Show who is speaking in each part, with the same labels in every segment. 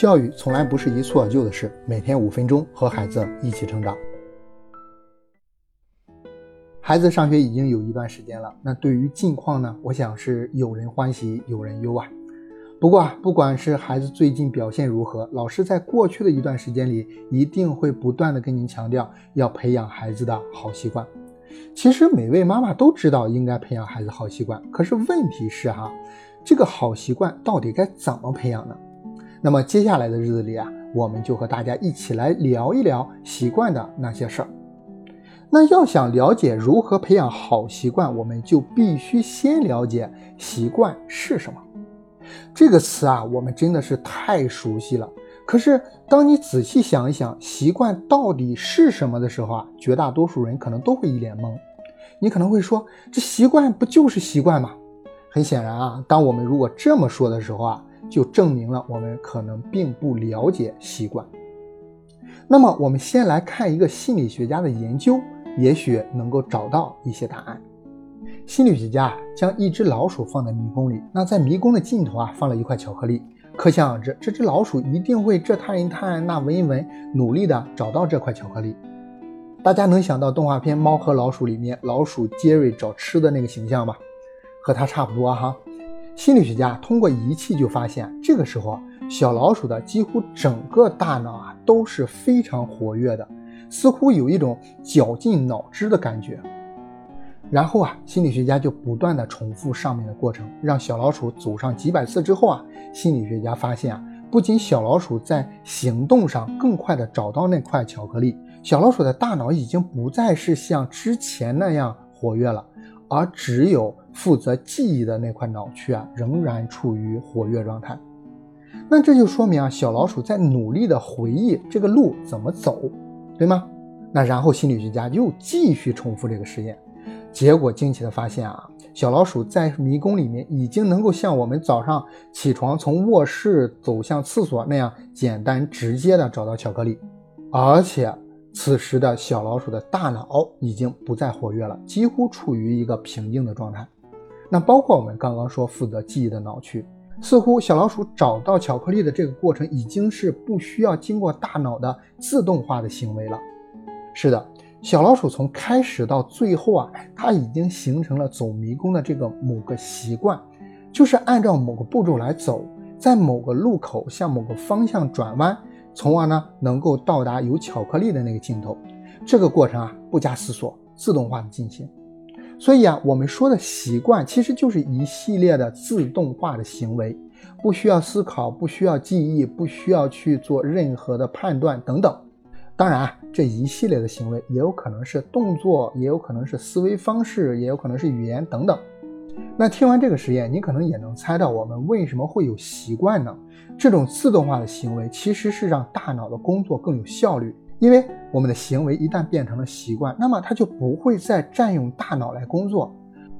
Speaker 1: 教育从来不是一蹴而就的事，每天五分钟和孩子一起成长。孩子上学已经有一段时间了，那对于近况呢？我想是有人欢喜有人忧啊。不过啊，不管是孩子最近表现如何，老师在过去的一段时间里一定会不断的跟您强调要培养孩子的好习惯。其实每位妈妈都知道应该培养孩子好习惯，可是问题是哈，这个好习惯到底该怎么培养呢？那么接下来的日子里啊，我们就和大家一起来聊一聊习惯的那些事儿。那要想了解如何培养好习惯，我们就必须先了解习惯是什么。这个词啊，我们真的是太熟悉了。可是当你仔细想一想，习惯到底是什么的时候啊，绝大多数人可能都会一脸懵。你可能会说，这习惯不就是习惯吗？很显然啊，当我们如果这么说的时候啊。就证明了我们可能并不了解习惯。那么，我们先来看一个心理学家的研究，也许能够找到一些答案。心理学家将一只老鼠放在迷宫里，那在迷宫的尽头啊放了一块巧克力，可想而知，这只老鼠一定会这探一探，那闻一闻，努力的找到这块巧克力。大家能想到动画片《猫和老鼠》里面老鼠杰瑞找吃的那个形象吧？和它差不多哈。心理学家通过仪器就发现，这个时候小老鼠的几乎整个大脑啊都是非常活跃的，似乎有一种绞尽脑汁的感觉。然后啊，心理学家就不断的重复上面的过程，让小老鼠走上几百次之后啊，心理学家发现啊，不仅小老鼠在行动上更快的找到那块巧克力，小老鼠的大脑已经不再是像之前那样活跃了。而只有负责记忆的那块脑区啊，仍然处于活跃状态。那这就说明啊，小老鼠在努力的回忆这个路怎么走，对吗？那然后心理学家又继续重复这个实验，结果惊奇的发现啊，小老鼠在迷宫里面已经能够像我们早上起床从卧室走向厕所那样简单直接的找到巧克力，而且。此时的小老鼠的大脑已经不再活跃了，几乎处于一个平静的状态。那包括我们刚刚说负责记忆的脑区，似乎小老鼠找到巧克力的这个过程已经是不需要经过大脑的自动化的行为了。是的，小老鼠从开始到最后啊，它已经形成了走迷宫的这个某个习惯，就是按照某个步骤来走，在某个路口向某个方向转弯。从而呢，能够到达有巧克力的那个尽头，这个过程啊，不加思索，自动化的进行。所以啊，我们说的习惯其实就是一系列的自动化的行为，不需要思考，不需要记忆，不需要去做任何的判断等等。当然啊，这一系列的行为也有可能是动作，也有可能是思维方式，也有可能是语言等等。那听完这个实验，你可能也能猜到我们为什么会有习惯呢？这种自动化的行为其实是让大脑的工作更有效率，因为我们的行为一旦变成了习惯，那么它就不会再占用大脑来工作，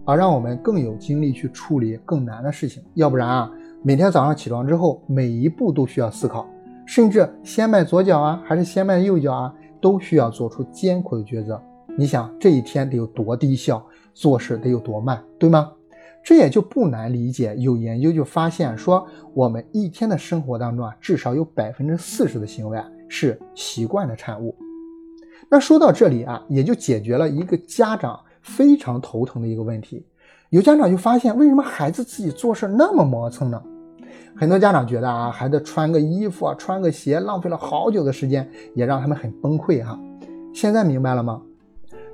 Speaker 1: 而让我们更有精力去处理更难的事情。要不然啊，每天早上起床之后，每一步都需要思考，甚至先迈左脚啊，还是先迈右脚啊，都需要做出艰苦的抉择。你想这一天得有多低效，做事得有多慢，对吗？这也就不难理解，有研究就发现说，我们一天的生活当中啊，至少有百分之四十的行为啊是习惯的产物。那说到这里啊，也就解决了一个家长非常头疼的一个问题。有家长就发现，为什么孩子自己做事那么磨蹭呢？很多家长觉得啊，孩子穿个衣服啊，穿个鞋，浪费了好久的时间，也让他们很崩溃哈。现在明白了吗？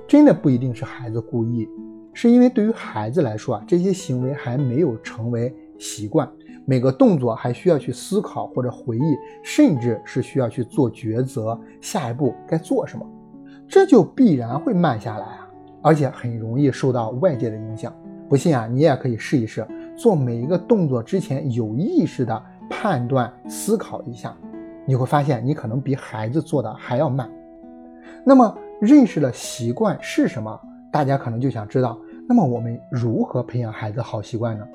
Speaker 1: 真的不一定是孩子故意。是因为对于孩子来说啊，这些行为还没有成为习惯，每个动作还需要去思考或者回忆，甚至是需要去做抉择，下一步该做什么，这就必然会慢下来啊，而且很容易受到外界的影响。不信啊，你也可以试一试，做每一个动作之前有意识的判断思考一下，你会发现你可能比孩子做的还要慢。那么认识了习惯是什么，大家可能就想知道。那么我们如何培养孩子好习惯呢？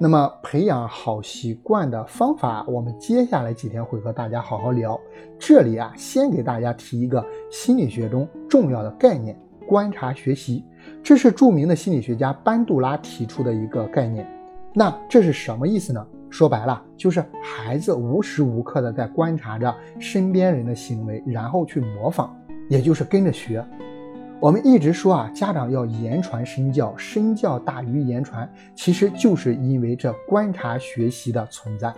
Speaker 1: 那么培养好习惯的方法，我们接下来几天会和大家好好聊。这里啊，先给大家提一个心理学中重要的概念——观察学习。这是著名的心理学家班杜拉提出的一个概念。那这是什么意思呢？说白了，就是孩子无时无刻的在观察着身边人的行为，然后去模仿，也就是跟着学。我们一直说啊，家长要言传身教，身教大于言传，其实就是因为这观察学习的存在。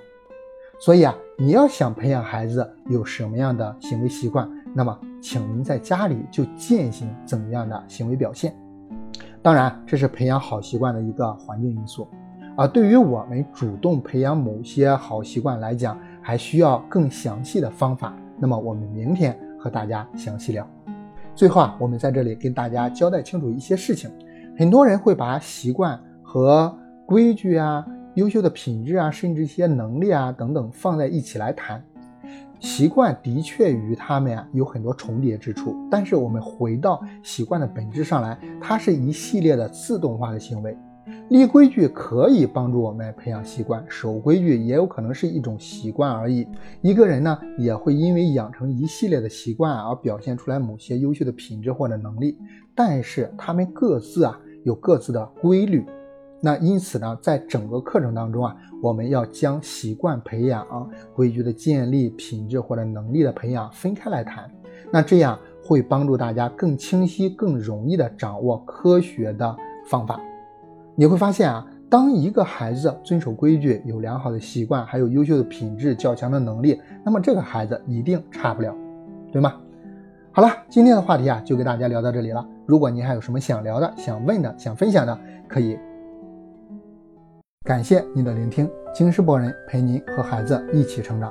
Speaker 1: 所以啊，你要想培养孩子有什么样的行为习惯，那么请您在家里就践行怎样的行为表现。当然，这是培养好习惯的一个环境因素。而对于我们主动培养某些好习惯来讲，还需要更详细的方法。那么我们明天和大家详细聊。最后啊，我们在这里跟大家交代清楚一些事情。很多人会把习惯和规矩啊、优秀的品质啊，甚至一些能力啊等等放在一起来谈。习惯的确与他们啊有很多重叠之处，但是我们回到习惯的本质上来，它是一系列的自动化的行为。立规矩可以帮助我们培养习惯，守规矩也有可能是一种习惯而已。一个人呢，也会因为养成一系列的习惯而表现出来某些优秀的品质或者能力，但是他们各自啊有各自的规律。那因此呢，在整个课程当中啊，我们要将习惯培养、规矩的建立、品质或者能力的培养分开来谈。那这样会帮助大家更清晰、更容易的掌握科学的方法。你会发现啊，当一个孩子遵守规矩、有良好的习惯，还有优秀的品质、较强的能力，那么这个孩子一定差不了，对吗？好了，今天的话题啊，就给大家聊到这里了。如果您还有什么想聊的、想问的、想分享的，可以。感谢您的聆听，京师博人陪您和孩子一起成长。